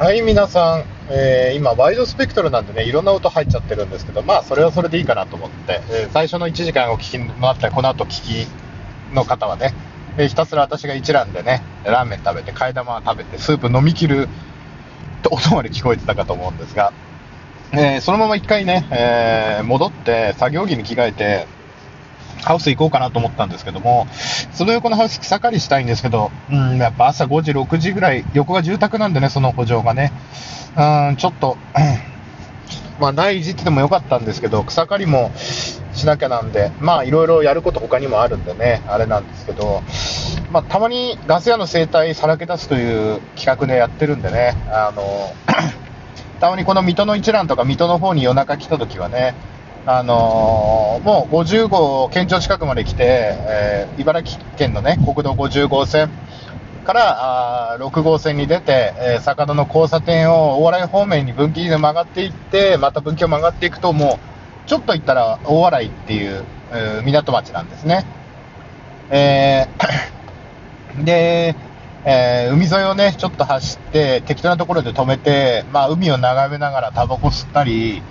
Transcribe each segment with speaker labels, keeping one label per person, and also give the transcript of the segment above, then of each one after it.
Speaker 1: はい、皆さん、えー、今、ワイドスペクトルなんでね、いろんな音入っちゃってるんですけど、まあ、それはそれでいいかなと思って、えー、最初の1時間お聞きになったら、この後聞きの方はね、えー、ひたすら私が一覧でね、ラーメン食べて、替え玉食べて、スープ飲み切ると音まで聞こえてたかと思うんですが、え、そのまま一回ね、え、戻って作業着に着替えて、ハウス行こうかなと思ったんですけども、その横のハウス草刈りしたいんですけど、うん、やっぱ朝5時、6時ぐらい、横が住宅なんでね、その補助がね、うん、ちょっと、まあ、ない時期でもよかったんですけど、草刈りもしなきゃなんで、まあ、いろいろやること他にもあるんでね、あれなんですけど、まあ、たまにガス屋の生態さらけ出すという企画でやってるんでね、あの、たまにこの水戸の一覧とか水戸の方に夜中来た時はね、あのー、もう50号、県庁近くまで来て、えー、茨城県のね、国道50号線からあ6号線に出て、えー、坂戸の交差点を大洗方面に分岐で曲がっていって、また分岐を曲がっていくと、もう、ちょっと行ったら大洗っていう、えー、港町なんですね。えー、で、えー、海沿いをね、ちょっと走って、適当なところで止めて、まあ、海を眺めながらタバコ吸ったり、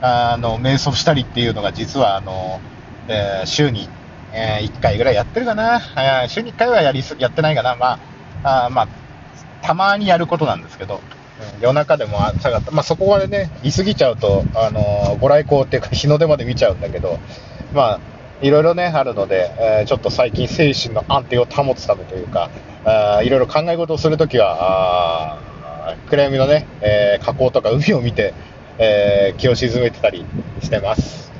Speaker 1: あの、瞑想したりっていうのが実は、あの、えー、週に、えー、1回ぐらいやってるかな。えー、週に1回はやりす、やってないかな。まあ、あまあ、たまにやることなんですけど、夜中でも朝方、まあそこまでね、居すぎちゃうと、あのご来光っていうか日の出まで見ちゃうんだけど、まあ、いろいろね、あるので、えー、ちょっと最近精神の安定を保つためというか、あいろいろ考え事をするときは、暗闇のね、えー、河口とか海を見て、えー、気を沈めてたりしてます。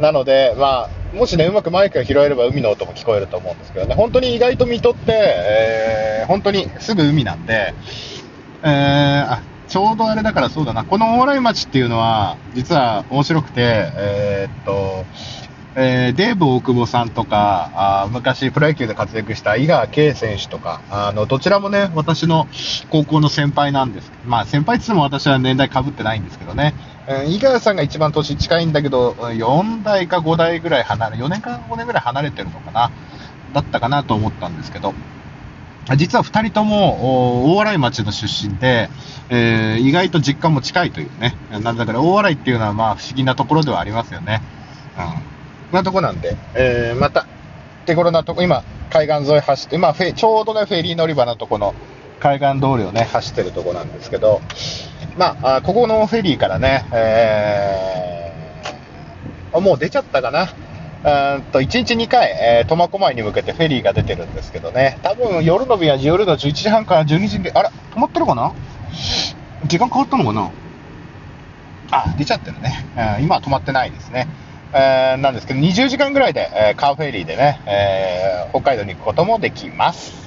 Speaker 1: なので、まあ、もしね、うまくマイクが拾えれば海の音も聞こえると思うんですけどね、本当に意外と水戸って、えー、本当にすぐ海なんで、えー、あ、ちょうどあれだからそうだな、この大洗町っていうのは、実は面白くて、えー、っと、えー、デーブ大久保さんとか、あ昔プロ野球で活躍した井川圭選手とか、あの、どちらもね、私の高校の先輩なんです。まあ、先輩って言っても私は年代被ってないんですけどね。えー、井川さんが一番年近いんだけど、4代か5代ぐらい離れ、4年か5年ぐらい離れてるのかな、だったかなと思ったんですけど、実は2人とも大洗町の出身で、えー、意外と実家も近いというね。なんだから大洗っていうのはまあ不思議なところではありますよね。うんなとこなんで、えー、また、手頃なとこ、今、海岸沿い走って、今、ちょうどね、フェリー乗り場のとこの海岸通りをね、走ってるとこなんですけど、まあ、あここのフェリーからね、えー、もう出ちゃったかな。うんと、1日2回、え、苫小牧に向けてフェリーが出てるんですけどね、多分夜の便は夜の11時半から12時で、あら、止まってるかな？時間変わったのかな？あ、出ちゃってるね。うん、今は止まってないですね。えー、なんですけど、20時間ぐらいで、えー、カーフェリーでね、えー、北海道に行くこともできます。